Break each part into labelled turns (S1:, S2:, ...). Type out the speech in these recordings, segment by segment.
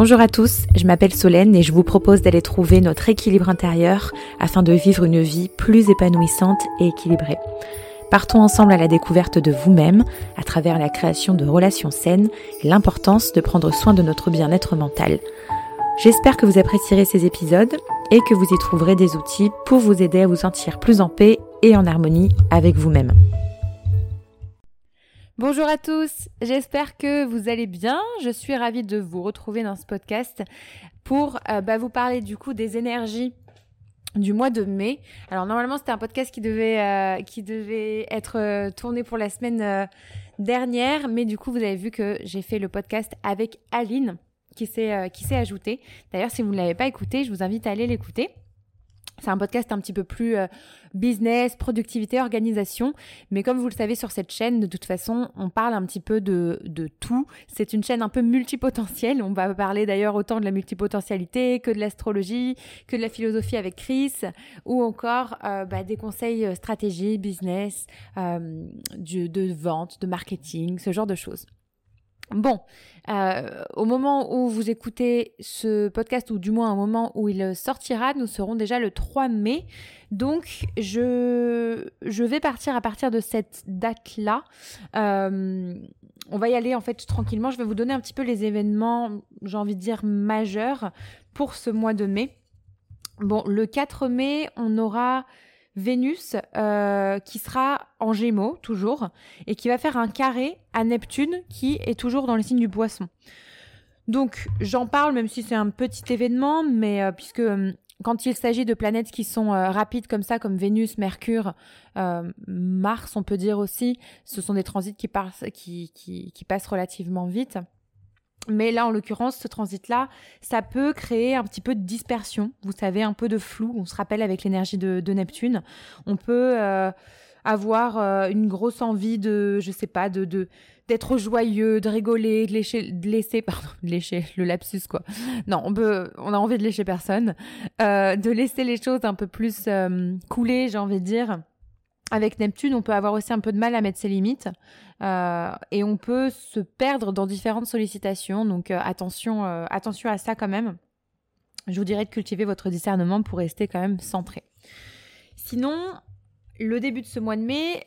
S1: Bonjour à tous, je m'appelle Solène et je vous propose d'aller trouver notre équilibre intérieur afin de vivre une vie plus épanouissante et équilibrée. Partons ensemble à la découverte de vous-même à travers la création de relations saines et l'importance de prendre soin de notre bien-être mental. J'espère que vous apprécierez ces épisodes et que vous y trouverez des outils pour vous aider à vous sentir plus en paix et en harmonie avec vous-même. Bonjour à tous, j'espère que vous allez bien. Je suis ravie de vous retrouver dans ce podcast pour euh, bah, vous parler du coup des énergies du mois de mai. Alors normalement c'était un podcast qui devait, euh, être euh, tourné pour la semaine dernière, mais du coup vous avez vu que j'ai fait le podcast avec Aline qui s'est qui ajoutée. D'ailleurs si vous ne l'avez pas écouté, je vous invite à aller l'écouter. C'est un podcast un petit peu plus euh, business, productivité, organisation. Mais comme vous le savez sur cette chaîne, de toute façon, on parle un petit peu de, de tout. C'est une chaîne un peu multipotentielle. On va parler d'ailleurs autant de la multipotentialité que de l'astrologie, que de la philosophie avec Chris, ou encore euh, bah, des conseils euh, stratégie, business, de vente, de marketing, ce genre de choses. Bon, euh, au moment où vous écoutez ce podcast, ou du moins au moment où il sortira, nous serons déjà le 3 mai. Donc, je, vais partir à partir de cette date-là. Euh, on va y aller en fait tranquillement. Je vais vous donner un petit peu les événements, j'ai envie de dire, majeurs pour ce mois de mai. Bon, le 4 mai, on aura Vénus euh, qui sera en Gémeaux toujours et qui va faire un carré à Neptune qui est toujours dans le signe du Poisson. Donc j'en parle même si c'est un petit événement, mais euh, puisque euh, quand il s'agit de planètes qui sont rapides comme ça, comme Vénus, Mercure, Mars, on peut dire aussi, ce sont des transits qui, passent relativement vite. Mais là, en l'occurrence, ce transit-là, ça peut créer un petit peu de dispersion, vous savez, un peu de flou. On se rappelle avec l'énergie de, Neptune. On peut euh, avoir euh, une grosse envie de, je sais pas, de, d'être joyeux, de rigoler, de lécher, de laisser, pardon, de lécher, le lapsus quoi. Non, on peut, on a envie de lécher personne, euh, de laisser les choses un peu plus couler, j'ai envie de dire. Avec Neptune, on peut avoir aussi un peu de mal à mettre ses limites. Euh, et on peut se perdre dans différentes sollicitations. Donc euh, attention, euh, attention à ça quand même. Je vous dirais de cultiver votre discernement pour rester quand même centré. Sinon, le début de ce mois de mai,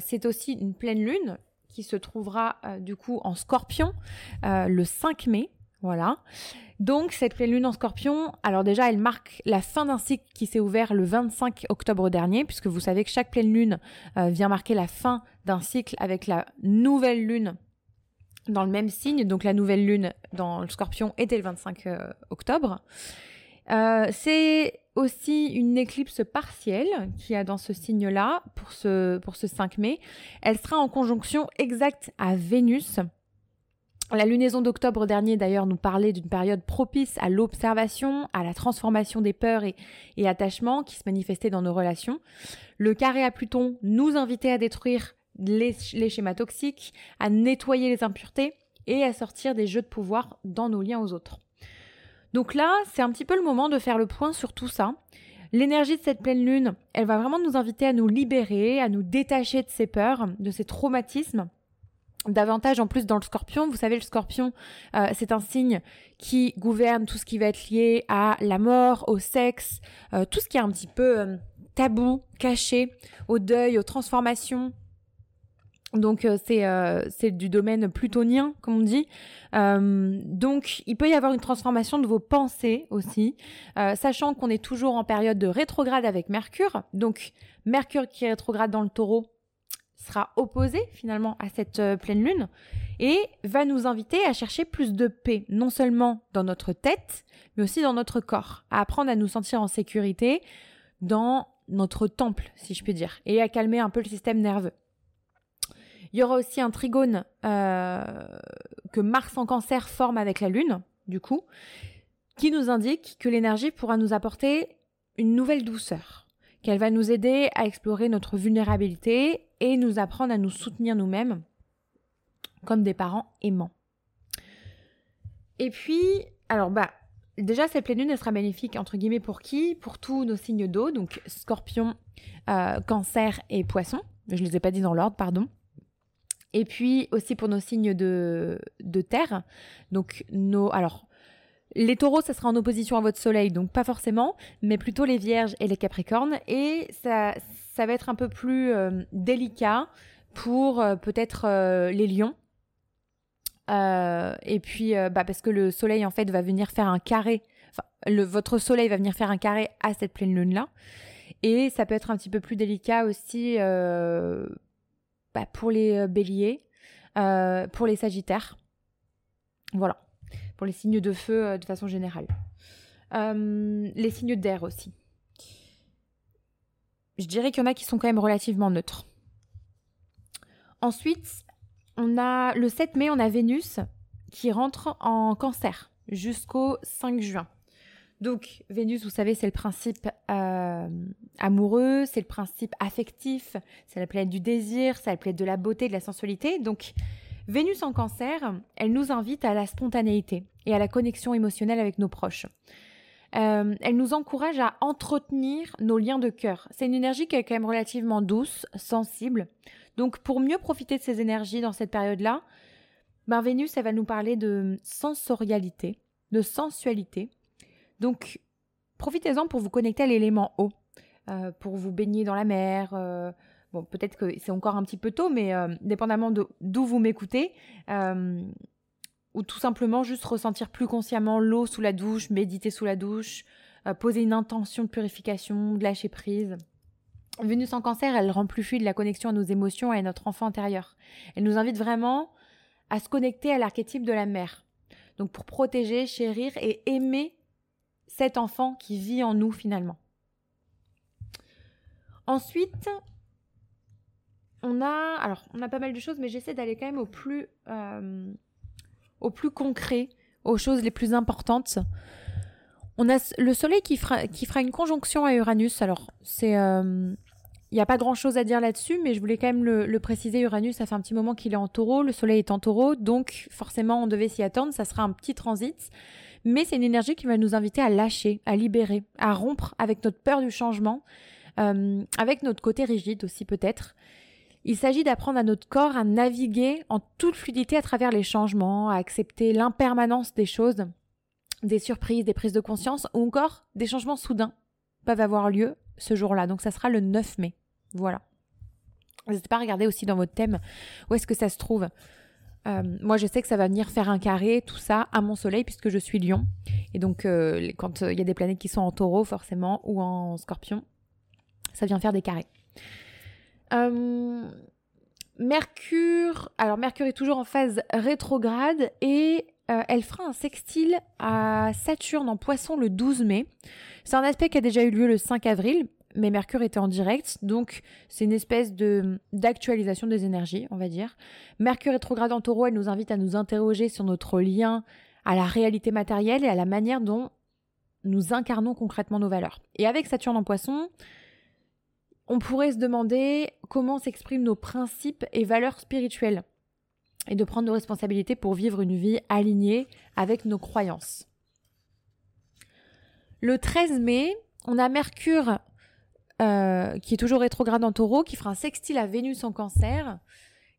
S1: c'est aussi une pleine lune qui se trouvera du coup en scorpion le 5 mai. Voilà. Donc cette pleine lune en scorpion, alors déjà elle marque la fin d'un cycle qui s'est ouvert le 25 octobre dernier, puisque vous savez que chaque pleine lune euh, vient marquer la fin d'un cycle avec la nouvelle lune dans le même signe. Donc la nouvelle lune dans le scorpion était le 25 euh, octobre. Euh, c'est aussi une éclipse partielle qui a dans ce signe-là pour ce, pour ce 5 mai. Elle sera en conjonction exacte à Vénus la lunaison d'octobre dernier, d'ailleurs, nous parlait d'une période propice à l'observation, à la transformation des peurs et, attachements qui se manifestaient dans nos relations. Le carré à Pluton nous invitait à détruire les, schémas toxiques, à nettoyer les impuretés et à sortir des jeux de pouvoir dans nos liens aux autres. Donc là, c'est un petit peu le moment de faire le point sur tout ça. L'énergie de cette pleine lune, elle va vraiment nous inviter à nous libérer, à nous détacher de ces peurs, de ces traumatismes davantage en plus dans le scorpion. Vous savez, le scorpion, euh, c'est un signe qui gouverne tout ce qui va être lié à la mort, au sexe, euh, tout ce qui est un petit peu euh, tabou, caché, au deuil, aux transformations. Donc c'est c'est du domaine plutonien, comme on dit. donc il peut y avoir une transformation de vos pensées aussi, sachant qu'on est toujours en période de rétrograde avec Mercure. Donc Mercure qui est rétrograde dans le taureau, sera opposé finalement à cette euh, pleine lune et va nous inviter à chercher plus de paix, non seulement dans notre tête, mais aussi dans notre corps, à apprendre à nous sentir en sécurité dans notre temple, si je puis dire, et à calmer un peu le système nerveux. Il y aura aussi un trigone euh, que Mars en cancer forme avec la Lune, du coup, qui nous indique que l'énergie pourra nous apporter une nouvelle douceur, qu'elle va nous aider à explorer notre vulnérabilité et nous apprendre à nous soutenir nous-mêmes comme des parents aimants. Et puis, alors bah, déjà cette pleine lune, elle sera bénéfique entre guillemets pour qui? Pour tous nos signes d'eau, donc scorpion, euh, cancer et poisson. Je ne les ai pas dit dans l'ordre, pardon. Et puis aussi pour nos signes de, de terre. Donc nos... Alors, Les taureaux, ça sera en opposition à votre soleil, donc pas forcément, mais plutôt les vierges et les capricornes. Et ça, ça va être un peu plus euh, délicat pour euh, peut-être euh, les lions. et puis, bah, parce que le soleil, en fait, va venir faire un carré. Votre soleil va venir faire un carré à cette pleine lune-là. Et ça peut être un petit peu plus délicat aussi bah, pour les béliers, pour les sagittaires. Voilà pour les signes de feu de façon générale. Les signes d'air aussi. Je dirais qu'il y en a qui sont quand même relativement neutres. Ensuite, on a le 7 mai, on a Vénus qui rentre en cancer jusqu'au 5 juin. Donc Vénus, vous savez, c'est le principe euh, amoureux, c'est le principe affectif, c'est la planète du désir, c'est la planète de la beauté, de la sensualité. Donc Vénus en cancer, elle nous invite à la spontanéité et à la connexion émotionnelle avec nos proches. Euh, elle nous encourage à entretenir nos liens de cœur. C'est une énergie qui est quand même relativement douce, sensible. Donc pour mieux profiter de ces énergies dans cette période-là, ben Vénus, elle va nous parler de sensorialité, de sensualité. Donc profitez-en pour vous connecter à l'élément eau, euh, pour vous baigner dans la mer, euh, Bon, peut-être que c'est encore un petit peu tôt, mais dépendamment d'où vous m'écoutez, ou tout simplement juste ressentir plus consciemment l'eau sous la douche, méditer sous la douche, euh, poser une intention de purification, de lâcher prise. Vénus en cancer, elle rend plus fluide la connexion à nos émotions et à notre enfant intérieur. Elle nous invite vraiment à se connecter à l'archétype de la mère. Donc pour protéger, chérir et aimer cet enfant qui vit en nous finalement. Ensuite, on a, alors, on a pas mal de choses, mais j'essaie d'aller quand même au plus, euh, au plus concret, aux choses les plus importantes. On a le Soleil qui fera, une conjonction à Uranus. Alors, c'est, il euh, n'y a pas grand chose à dire là-dessus, mais je voulais quand même le, le, préciser. Uranus, ça fait un petit moment qu'il est en taureau, le Soleil est en taureau, donc forcément, on devait s'y attendre. Ça sera un petit transit. Mais c'est une énergie qui va nous inviter à lâcher, à libérer, à rompre avec notre peur du changement, euh, avec notre côté rigide aussi peut-être. Il s'agit d'apprendre à notre corps à naviguer en toute fluidité à travers les changements, à accepter l'impermanence des choses, des surprises, des prises de conscience ou encore des changements soudains peuvent avoir lieu ce jour-là. Donc ça sera le 9 mai. Voilà. N'hésitez pas à regarder aussi dans votre thème où est-ce que ça se trouve. Euh, moi, je sais que ça va venir faire un carré, tout ça, à mon soleil, puisque je suis lion. Et donc, euh, quand euh, il y a des planètes qui sont en taureau, forcément, ou en scorpion, ça vient faire des carrés. Euh, Mercure, alors Mercure est toujours en phase rétrograde et euh, elle fera un sextile à Saturne en poisson le 12 mai. C'est un aspect qui a déjà eu lieu le 5 avril, mais Mercure était en direct, donc c'est une espèce de d'actualisation des énergies, on va dire. Mercure rétrograde en taureau, elle nous invite à nous interroger sur notre lien à la réalité matérielle et à la manière dont nous incarnons concrètement nos valeurs. Et avec Saturne en poisson, on pourrait se demander comment s'expriment nos principes et valeurs spirituelles et de prendre nos responsabilités pour vivre une vie alignée avec nos croyances. Le 13 mai, on a Mercure euh, qui est toujours rétrograde en taureau, qui fera un sextile à Vénus en cancer,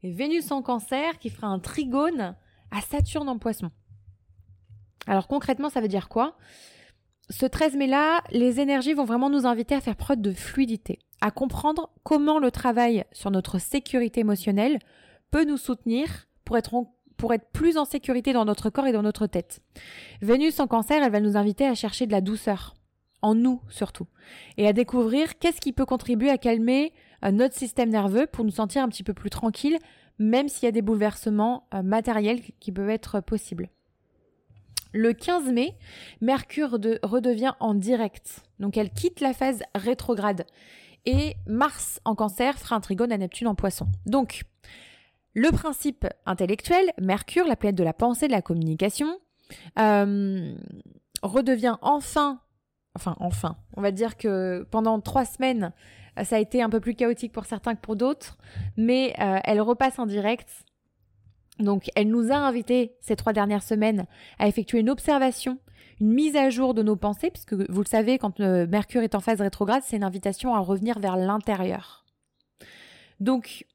S1: et Vénus en cancer qui fera un trigone à Saturne en poisson. Alors concrètement, ça veut dire quoi? Ce 13 mai-là, les énergies vont vraiment nous inviter à faire preuve de fluidité à comprendre comment le travail sur notre sécurité émotionnelle peut nous soutenir pour être, plus en sécurité dans notre corps et dans notre tête. Vénus en cancer, elle va nous inviter à chercher de la douceur, en nous surtout, et à découvrir qu'est-ce qui peut contribuer à calmer euh, notre système nerveux pour nous sentir un petit peu plus tranquille, même s'il y a des bouleversements euh, matériels qui peuvent être possibles. Le 15 mai, Mercure redevient en direct. Donc elle quitte la phase rétrograde et Mars en cancer fera un trigone à Neptune en poisson. Donc, le principe intellectuel, Mercure, la planète de la pensée, de la communication, euh, redevient enfin, enfin enfin, on va dire que pendant trois semaines, ça a été un peu plus chaotique pour certains que pour d'autres, mais euh, elle repasse en direct. Donc, elle nous a invités ces trois dernières semaines à effectuer une observation une mise à jour de nos pensées, puisque vous le savez, quand Mercure est en phase rétrograde, c'est une invitation à revenir vers l'intérieur. Donc,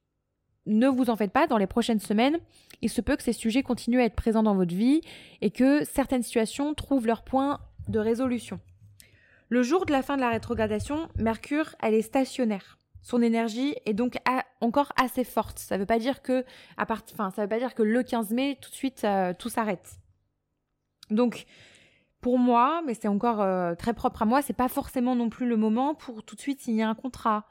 S1: ne vous en faites pas, dans les prochaines semaines, il se peut que ces sujets continuent à être présents dans votre vie et que certaines situations trouvent leur point de résolution. Le jour de la fin de la rétrogradation, Mercure, elle est stationnaire. Son énergie est donc encore assez forte. Ça veut pas dire que à part, ça veut pas dire que le 15 mai tout de suite euh, tout s'arrête. Donc pour moi, mais c'est encore euh, très propre à moi, c'est pas forcément non plus le moment pour tout de suite signer un contrat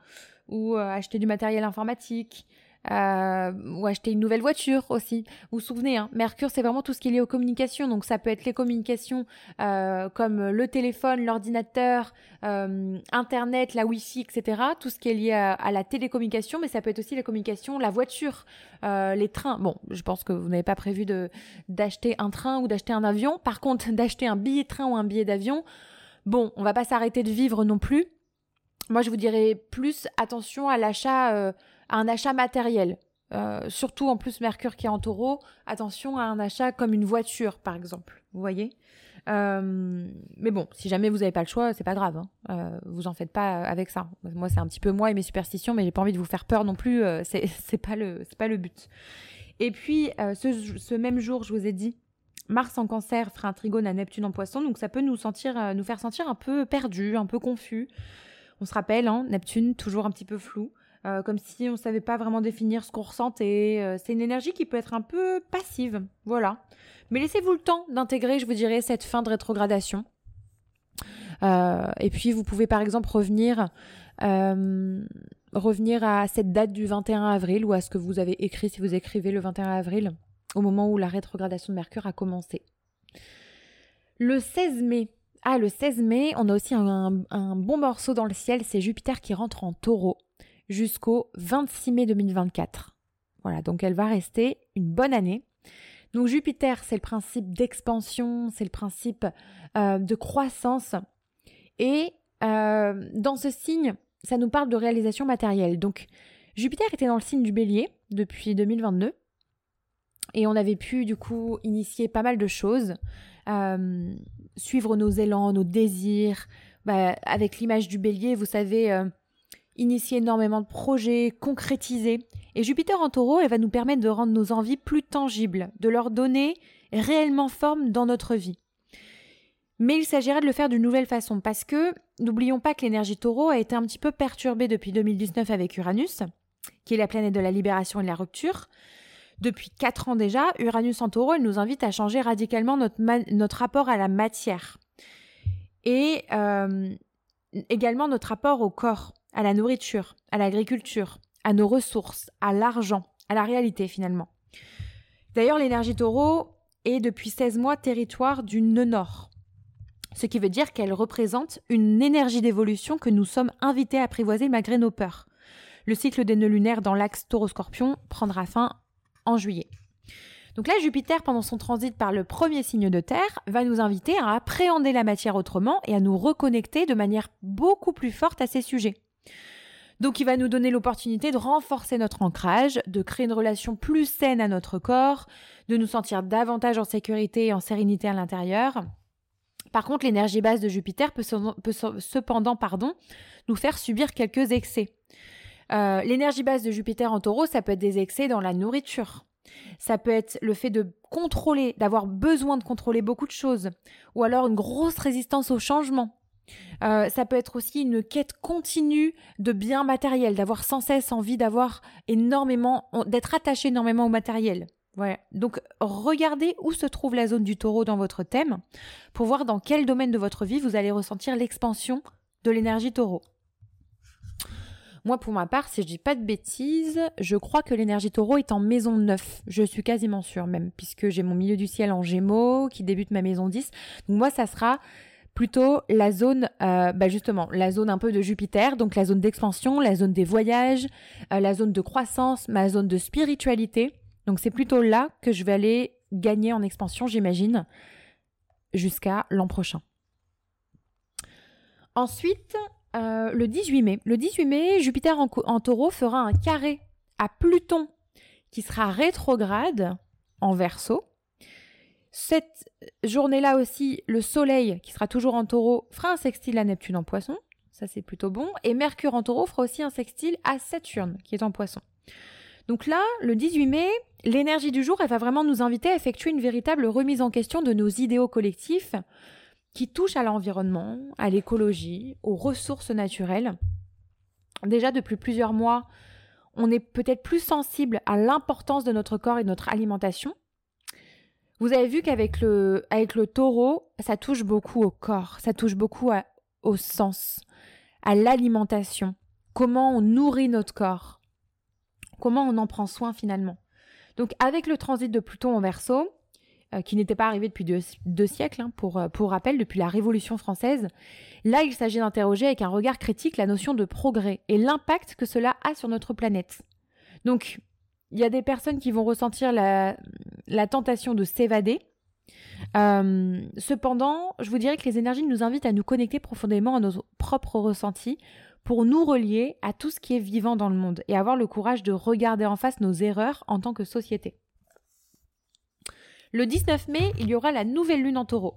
S1: ou euh, acheter du matériel informatique euh, ou acheter une nouvelle voiture aussi. Vous vous souvenez, hein, Mercure, c'est vraiment tout ce qui est lié aux communications. Donc ça peut être les communications euh, comme le téléphone, l'ordinateur, euh, Internet, la Wi-Fi, etc. Tout ce qui est lié à, la télécommunication, mais ça peut être aussi les communications, la voiture, les trains. Bon, je pense que vous n'avez pas prévu d'acheter un train ou d'acheter un avion. Par contre, d'acheter un billet train ou un billet d'avion, bon, on va pas s'arrêter de vivre non plus. Moi, je vous dirais plus attention à l'achat un achat matériel. Euh, surtout en plus Mercure qui est en taureau, attention à un achat comme une voiture par exemple, vous voyez. Euh, mais bon, si jamais vous n'avez pas le choix, c'est pas grave, hein. euh, vous en faites pas avec ça. Moi c'est un petit peu moi et mes superstitions, mais j'ai pas envie de vous faire peur non plus, c'est pas le c'est pas le but. Et puis ce, ce, même jour, je vous ai dit, Mars en Cancer fera un trigone à Neptune en Poisson, donc ça peut nous sentir, nous faire sentir un peu perdu, un peu confus. On se rappelle, hein, Neptune toujours un petit peu flou. Euh, comme si on ne savait pas vraiment définir ce qu'on ressentait. Euh, c'est une énergie qui peut être un peu passive, voilà. Mais laissez-vous le temps d'intégrer, je vous dirais, cette fin de rétrogradation. Euh, et puis vous pouvez par exemple revenir, revenir à cette date du 21 avril ou à ce que vous avez écrit si vous écrivez le 21 avril, au moment où la rétrogradation de Mercure a commencé. Le 16 mai, ah le 16 mai, on a aussi un, un bon morceau dans le ciel, c'est Jupiter qui rentre en taureau jusqu'au 26 mai 2024. Voilà, donc elle va rester une bonne année. Donc Jupiter, c'est le principe d'expansion, c'est le principe euh, de croissance. Et euh, dans ce signe, ça nous parle de réalisation matérielle. Donc Jupiter était dans le signe du bélier depuis 2022. Et on avait pu du coup initier pas mal de choses, euh, suivre nos élans, nos désirs. Bah, avec l'image du bélier, vous savez, initier énormément de projets, concrétiser. Et Jupiter en taureau, elle va nous permettre de rendre nos envies plus tangibles, de leur donner réellement forme dans notre vie. Mais il s'agira de le faire d'une nouvelle façon, parce que n'oublions pas que l'énergie taureau a été un petit peu perturbée depuis 2019 avec Uranus, qui est la planète de la libération et de la rupture. Depuis quatre ans déjà, Uranus en taureau, elle nous invite à changer radicalement notre, notre rapport à la matière. Et euh, également notre rapport au corps à la nourriture, à l'agriculture, à nos ressources, à l'argent, à la réalité finalement. D'ailleurs, l'énergie taureau est depuis 16 mois territoire du nœud nord, ce qui veut dire qu'elle représente une énergie d'évolution que nous sommes invités à apprivoiser malgré nos peurs. Le cycle des nœuds lunaires dans l'axe taureau-scorpion prendra fin en juillet. Donc là, Jupiter, pendant son transit par le premier signe de Terre, va nous inviter à appréhender la matière autrement et à nous reconnecter de manière beaucoup plus forte à ces sujets. Donc il va nous donner l'opportunité de renforcer notre ancrage, de créer une relation plus saine à notre corps, de nous sentir davantage en sécurité et en sérénité à l'intérieur. Par contre, l'énergie basse de Jupiter peut, cependant nous faire subir quelques excès. Euh, l'énergie basse de Jupiter en taureau, ça peut être des excès dans la nourriture. Ça peut être le fait de contrôler, d'avoir besoin de contrôler beaucoup de choses, ou alors une grosse résistance au changement. Euh, ça peut être aussi une quête continue de biens matériels, d'avoir sans cesse envie d'avoir énormément, d'être attaché énormément au matériel. Ouais. Donc regardez où se trouve la zone du taureau dans votre thème pour voir dans quel domaine de votre vie vous allez ressentir l'expansion de l'énergie taureau. Moi, pour ma part, si je dis pas de bêtises, je crois que l'énergie taureau est en maison 9. Je suis quasiment sûre même, puisque j'ai mon milieu du ciel en gémeaux qui débute ma maison 10. Donc moi, ça sera plutôt la zone, euh, bah justement, la zone un peu de Jupiter, donc la zone d'expansion, la zone des voyages, euh, la zone de croissance, ma zone de spiritualité. Donc c'est plutôt là que je vais aller gagner en expansion, j'imagine, jusqu'à l'an prochain. Ensuite, euh, le 18 mai. Le 18 mai, Jupiter en, en taureau fera un carré à Pluton qui sera rétrograde en verso cette journée-là aussi, le Soleil, qui sera toujours en taureau, fera un sextile à Neptune en poisson. Ça, c'est plutôt bon. Et Mercure en taureau fera aussi un sextile à Saturne, qui est en poisson. Donc là, le 18 mai, l'énergie du jour, elle va vraiment nous inviter à effectuer une véritable remise en question de nos idéaux collectifs qui touchent à l'environnement, à l'écologie, aux ressources naturelles. Déjà depuis plusieurs mois, on est peut-être plus sensible à l'importance de notre corps et de notre alimentation. Vous avez vu qu'avec le, avec le taureau, ça touche beaucoup au corps, ça touche beaucoup au sens, à l'alimentation, comment on nourrit notre corps, comment on en prend soin finalement. Donc avec le transit de Pluton en verso, euh, qui n'était pas arrivé depuis deux, siècles, hein, pour, euh, pour rappel, depuis la Révolution française, là il s'agit d'interroger avec un regard critique la notion de progrès et l'impact que cela a sur notre planète. Donc il y a des personnes qui vont ressentir la, tentation de s'évader. Euh, cependant, je vous dirais que les énergies nous invitent à nous connecter profondément à nos propres ressentis pour nous relier à tout ce qui est vivant dans le monde et avoir le courage de regarder en face nos erreurs en tant que société. Le 19 mai, il y aura la nouvelle lune en taureau.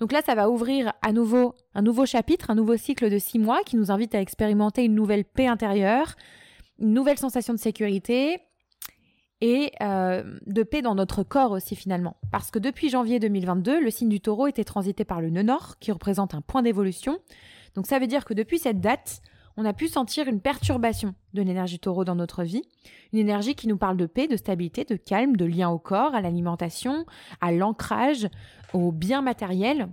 S1: Donc là, ça va ouvrir à nouveau un nouveau chapitre, un nouveau cycle de six mois qui nous invite à expérimenter une nouvelle paix intérieure, une nouvelle sensation de sécurité, et euh, de paix dans notre corps aussi finalement. Parce que depuis janvier 2022, le signe du taureau était transité par le nœud nord, qui représente un point d'évolution. Donc ça veut dire que depuis cette date, on a pu sentir une perturbation de l'énergie taureau dans notre vie, une énergie qui nous parle de paix, de stabilité, de calme, de lien au corps, à l'alimentation, à l'ancrage, au bien matériel.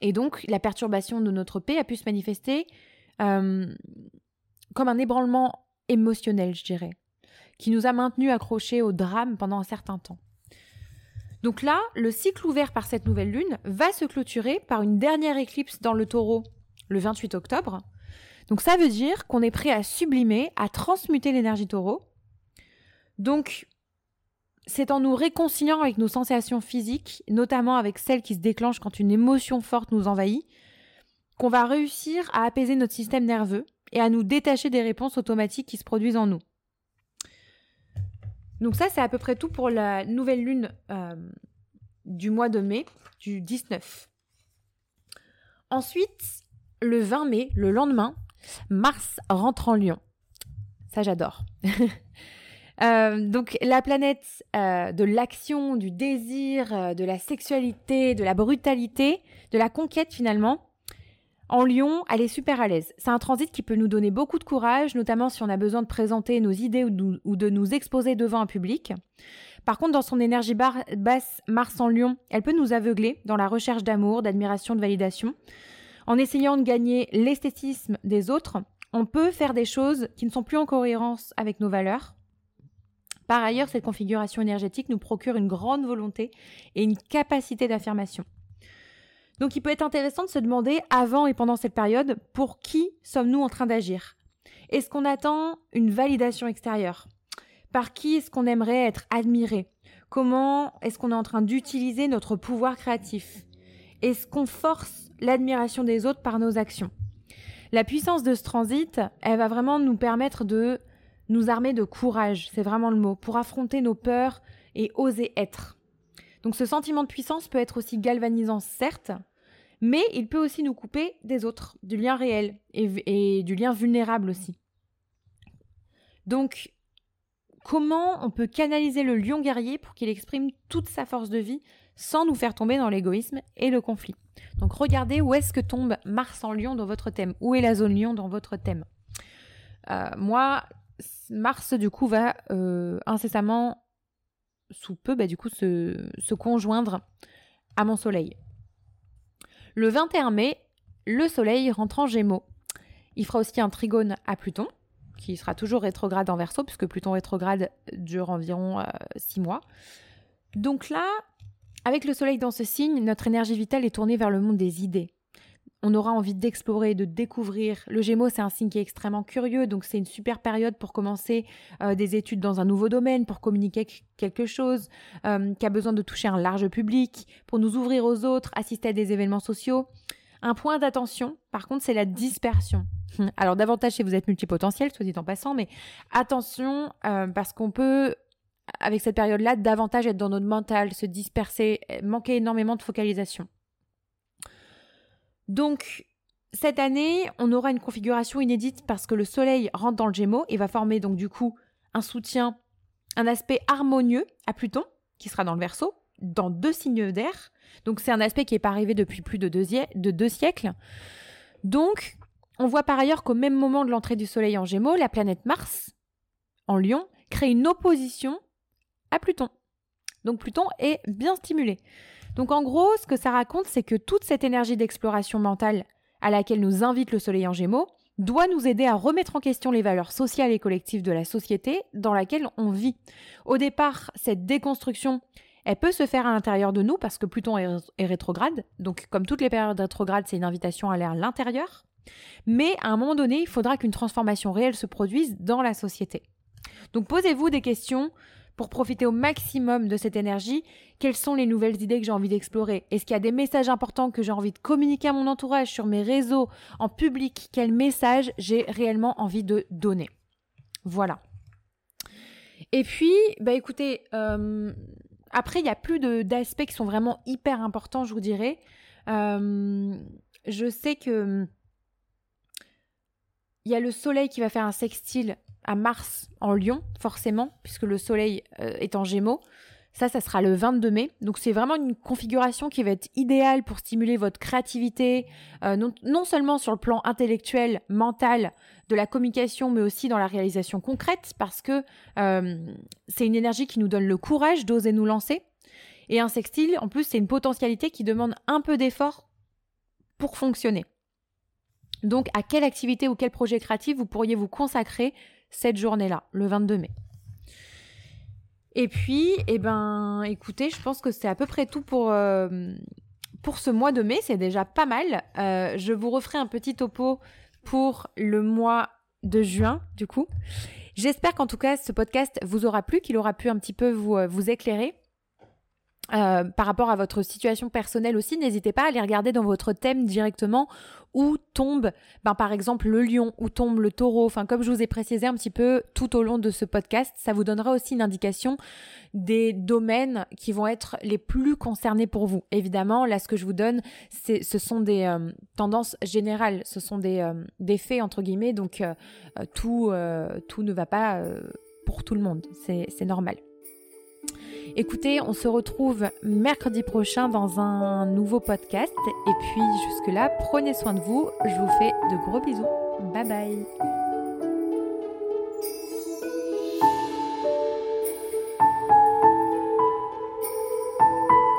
S1: Et donc la perturbation de notre paix a pu se manifester euh, comme un ébranlement émotionnel, je dirais qui nous a maintenus accrochés au drame pendant un certain temps. Donc là, le cycle ouvert par cette nouvelle lune va se clôturer par une dernière éclipse dans le taureau le 28 octobre. Donc ça veut dire qu'on est prêt à sublimer, à transmuter l'énergie taureau. Donc c'est en nous réconciliant avec nos sensations physiques, notamment avec celles qui se déclenchent quand une émotion forte nous envahit, qu'on va réussir à apaiser notre système nerveux et à nous détacher des réponses automatiques qui se produisent en nous. Donc ça, c'est à peu près tout pour la nouvelle lune euh, du mois de mai, du 19. Ensuite, le 20 mai, le lendemain, Mars rentre en Lion. Ça, j'adore. Euh, donc la planète euh, de l'action, du désir, de la sexualité, de la brutalité, de la conquête finalement, en Lyon, elle est super à l'aise. C'est un transit qui peut nous donner beaucoup de courage, notamment si on a besoin de présenter nos idées ou de nous exposer devant un public. Par contre, dans son énergie basse, Mars en Lyon, elle peut nous aveugler dans la recherche d'amour, d'admiration, de validation. En essayant de gagner l'esthétisme des autres, on peut faire des choses qui ne sont plus en cohérence avec nos valeurs. Par ailleurs, cette configuration énergétique nous procure une grande volonté et une capacité d'affirmation. Donc il peut être intéressant de se demander avant et pendant cette période pour qui sommes-nous en train d'agir? Est-ce qu'on attend une validation extérieure? Par qui est-ce qu'on aimerait être admiré? Comment est-ce qu'on est en train d'utiliser notre pouvoir créatif? Est-ce qu'on force l'admiration des autres par nos actions? La puissance de ce transit, elle va vraiment nous permettre de nous armer de courage, c'est vraiment le mot, pour affronter nos peurs et oser être. Donc ce sentiment de puissance peut être aussi galvanisant, certes, mais il peut aussi nous couper des autres, du lien réel et, du lien vulnérable aussi. Donc, comment on peut canaliser le lion guerrier pour qu'il exprime toute sa force de vie sans nous faire tomber dans l'égoïsme et le conflit? Donc, regardez où est-ce que tombe Mars en lion dans votre thème. Où est la zone lion dans votre thème? Euh, Moi, Mars, du coup, va euh, incessamment sous peu, bah, du coup, se, conjoindre à mon soleil. Le 21 mai, le soleil rentre en gémeaux. Il fera aussi un trigone à Pluton, qui sera toujours rétrograde en verso, puisque Pluton rétrograde dure environ 6 euh, mois. Donc là, avec le soleil dans ce signe, notre énergie vitale est tournée vers le monde des idées on aura envie d'explorer, de découvrir. Le Gémeaux, c'est un signe qui est extrêmement curieux, donc c'est une super période pour commencer euh, des études dans un nouveau domaine, pour communiquer quelque chose, euh, qui a besoin de toucher un large public, pour nous ouvrir aux autres, assister à des événements sociaux. Un point d'attention, par contre, c'est la dispersion. Alors davantage si vous êtes multipotentiel, soit dit en passant, mais attention, euh, parce qu'on peut avec cette période-là, davantage être dans notre mental, se disperser, manquer énormément de focalisation. Donc, cette année, on aura une configuration inédite parce que le Soleil rentre dans le Gémeaux et va former donc du coup un soutien, un aspect harmonieux à Pluton, qui sera dans le Verseau, dans deux signes d'air. Donc c'est un aspect qui n'est pas arrivé depuis plus de deux, de deux siècles. Donc, on voit par ailleurs qu'au même moment de l'entrée du Soleil en Gémeaux, la planète Mars, en Lion, crée une opposition à Pluton. Donc Pluton est bien stimulé. Donc en gros, ce que ça raconte, c'est que toute cette énergie d'exploration mentale à laquelle nous invite le Soleil en Gémeaux doit nous aider à remettre en question les valeurs sociales et collectives de la société dans laquelle on vit. Au départ, cette déconstruction, elle peut se faire à l'intérieur de nous parce que Pluton est, rétrograde. Donc comme toutes les périodes rétrogrades, c'est une invitation à aller à l'intérieur. Mais à un moment donné, il faudra qu'une transformation réelle se produise dans la société. Donc posez-vous des questions pour profiter au maximum de cette énergie, quelles sont les nouvelles idées que j'ai envie d'explorer? Est-ce qu'il y a des messages importants que j'ai envie de communiquer à mon entourage, sur mes réseaux, en public? Quels messages j'ai réellement envie de donner? Voilà. Et puis, bah écoutez, euh, après, il n'y a plus d'aspects qui sont vraiment hyper importants, je vous dirais. Euh, je sais que il y a le soleil qui va faire un sextile à Mars en Lion, forcément, puisque le Soleil euh, est en Gémeaux. Ça, ça sera le 22 mai. Donc c'est vraiment une configuration qui va être idéale pour stimuler votre créativité, euh, non, seulement sur le plan intellectuel, mental, de la communication, mais aussi dans la réalisation concrète, parce que euh, c'est une énergie qui nous donne le courage d'oser nous lancer. Et un sextile, en plus, c'est une potentialité qui demande un peu d'effort pour fonctionner. Donc, à quelle activité ou quel projet créatif vous pourriez vous consacrer cette journée-là, le 22 mai. Et puis, eh ben, écoutez, je pense que c'est à peu près tout pour, euh, pour ce mois de mai. C'est déjà pas mal. Euh, je vous referai un petit topo pour le mois de juin, du coup. J'espère qu'en tout cas, ce podcast vous aura plu, qu'il aura pu un petit peu vous, euh, vous éclairer. Euh, par rapport à votre situation personnelle aussi, n'hésitez pas à aller regarder dans votre thème directement où tombe, ben, par exemple, le lion, où tombe le taureau. Enfin, comme je vous ai précisé un petit peu tout au long de ce podcast, ça vous donnera aussi une indication des domaines qui vont être les plus concernés pour vous. Évidemment, là, ce que je vous donne, c'est, ce sont des euh, tendances générales, ce sont des, euh, des faits, entre guillemets, donc tout, tout ne va pas pour tout le monde. C'est, c'est normal. Écoutez, on se retrouve mercredi prochain dans un nouveau podcast. Et puis jusque-là, prenez soin de vous. Je vous fais de gros bisous. Bye bye.